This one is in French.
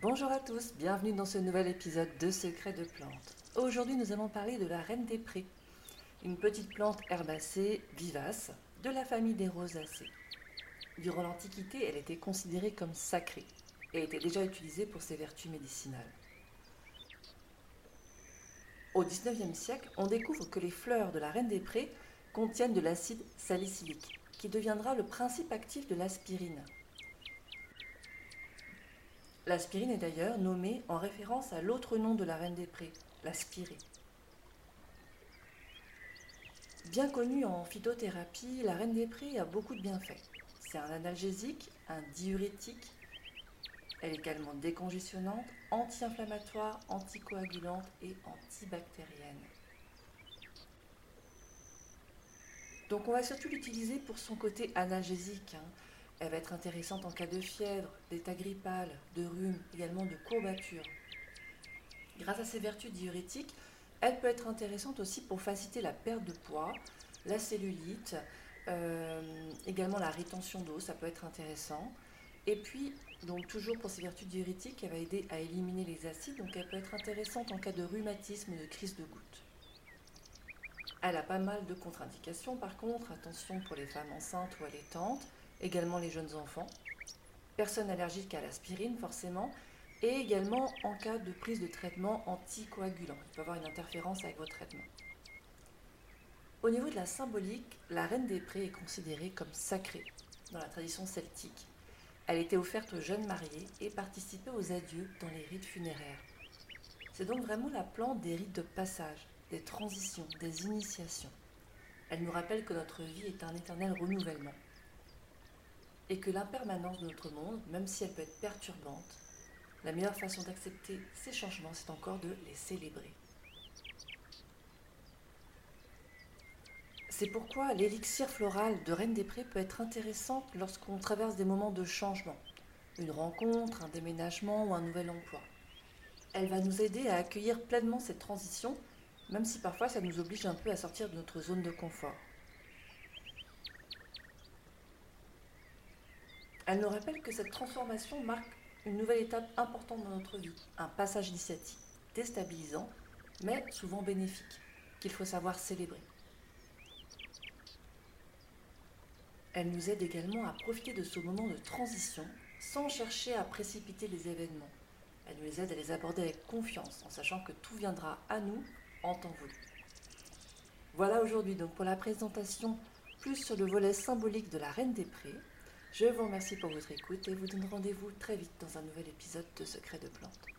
Bonjour à tous, bienvenue dans ce nouvel épisode de Secrets de plantes. Aujourd'hui nous allons parler de la reine des prés, une petite plante herbacée vivace de la famille des rosacées. Durant l'Antiquité, elle était considérée comme sacrée et était déjà utilisée pour ses vertus médicinales. Au XIXe siècle, on découvre que les fleurs de la reine des prés contiennent de l'acide salicylique, qui deviendra le principe actif de l'aspirine. L'aspirine est d'ailleurs nommée en référence à l'autre nom de la reine des prés, l'aspirée. Bien connue en phytothérapie, la reine des prés a beaucoup de bienfaits. C'est un analgésique, un diurétique, elle est également décongestionnante, anti-inflammatoire, anticoagulante et antibactérienne. Donc on va surtout l'utiliser pour son côté analgésique. Hein. Elle va être intéressante en cas de fièvre, d'état grippal, de rhume, également de courbature. Grâce à ses vertus diurétiques, elle peut être intéressante aussi pour faciliter la perte de poids, la cellulite, euh, également la rétention d'eau, ça peut être intéressant. Et puis, donc toujours pour ses vertus diurétiques, elle va aider à éliminer les acides, donc elle peut être intéressante en cas de rhumatisme et de crise de goutte. Elle a pas mal de contre-indications par contre, attention pour les femmes enceintes ou allaitantes, également les jeunes enfants, personnes allergiques à l'aspirine forcément, et également en cas de prise de traitement anticoagulant. Il peut y avoir une interférence avec votre traitement. Au niveau de la symbolique, la reine des prés est considérée comme sacrée dans la tradition celtique. Elle était offerte aux jeunes mariés et participait aux adieux dans les rites funéraires. C'est donc vraiment la plante des rites de passage, des transitions, des initiations. Elle nous rappelle que notre vie est un éternel renouvellement et que l'impermanence de notre monde, même si elle peut être perturbante, la meilleure façon d'accepter ces changements, c'est encore de les célébrer. C'est pourquoi l'élixir floral de Reine des Prés peut être intéressant lorsqu'on traverse des moments de changement, une rencontre, un déménagement ou un nouvel emploi. Elle va nous aider à accueillir pleinement cette transition, même si parfois ça nous oblige un peu à sortir de notre zone de confort. Elle nous rappelle que cette transformation marque une nouvelle étape importante dans notre vie, un passage initiatique, déstabilisant, mais souvent bénéfique, qu'il faut savoir célébrer. Elle nous aide également à profiter de ce moment de transition sans chercher à précipiter les événements. Elle nous aide à les aborder avec confiance en sachant que tout viendra à nous en temps voulu. Voilà aujourd'hui donc pour la présentation plus sur le volet symbolique de la Reine des Prés. Je vous remercie pour votre écoute et vous donne rendez-vous très vite dans un nouvel épisode de Secrets de Plantes.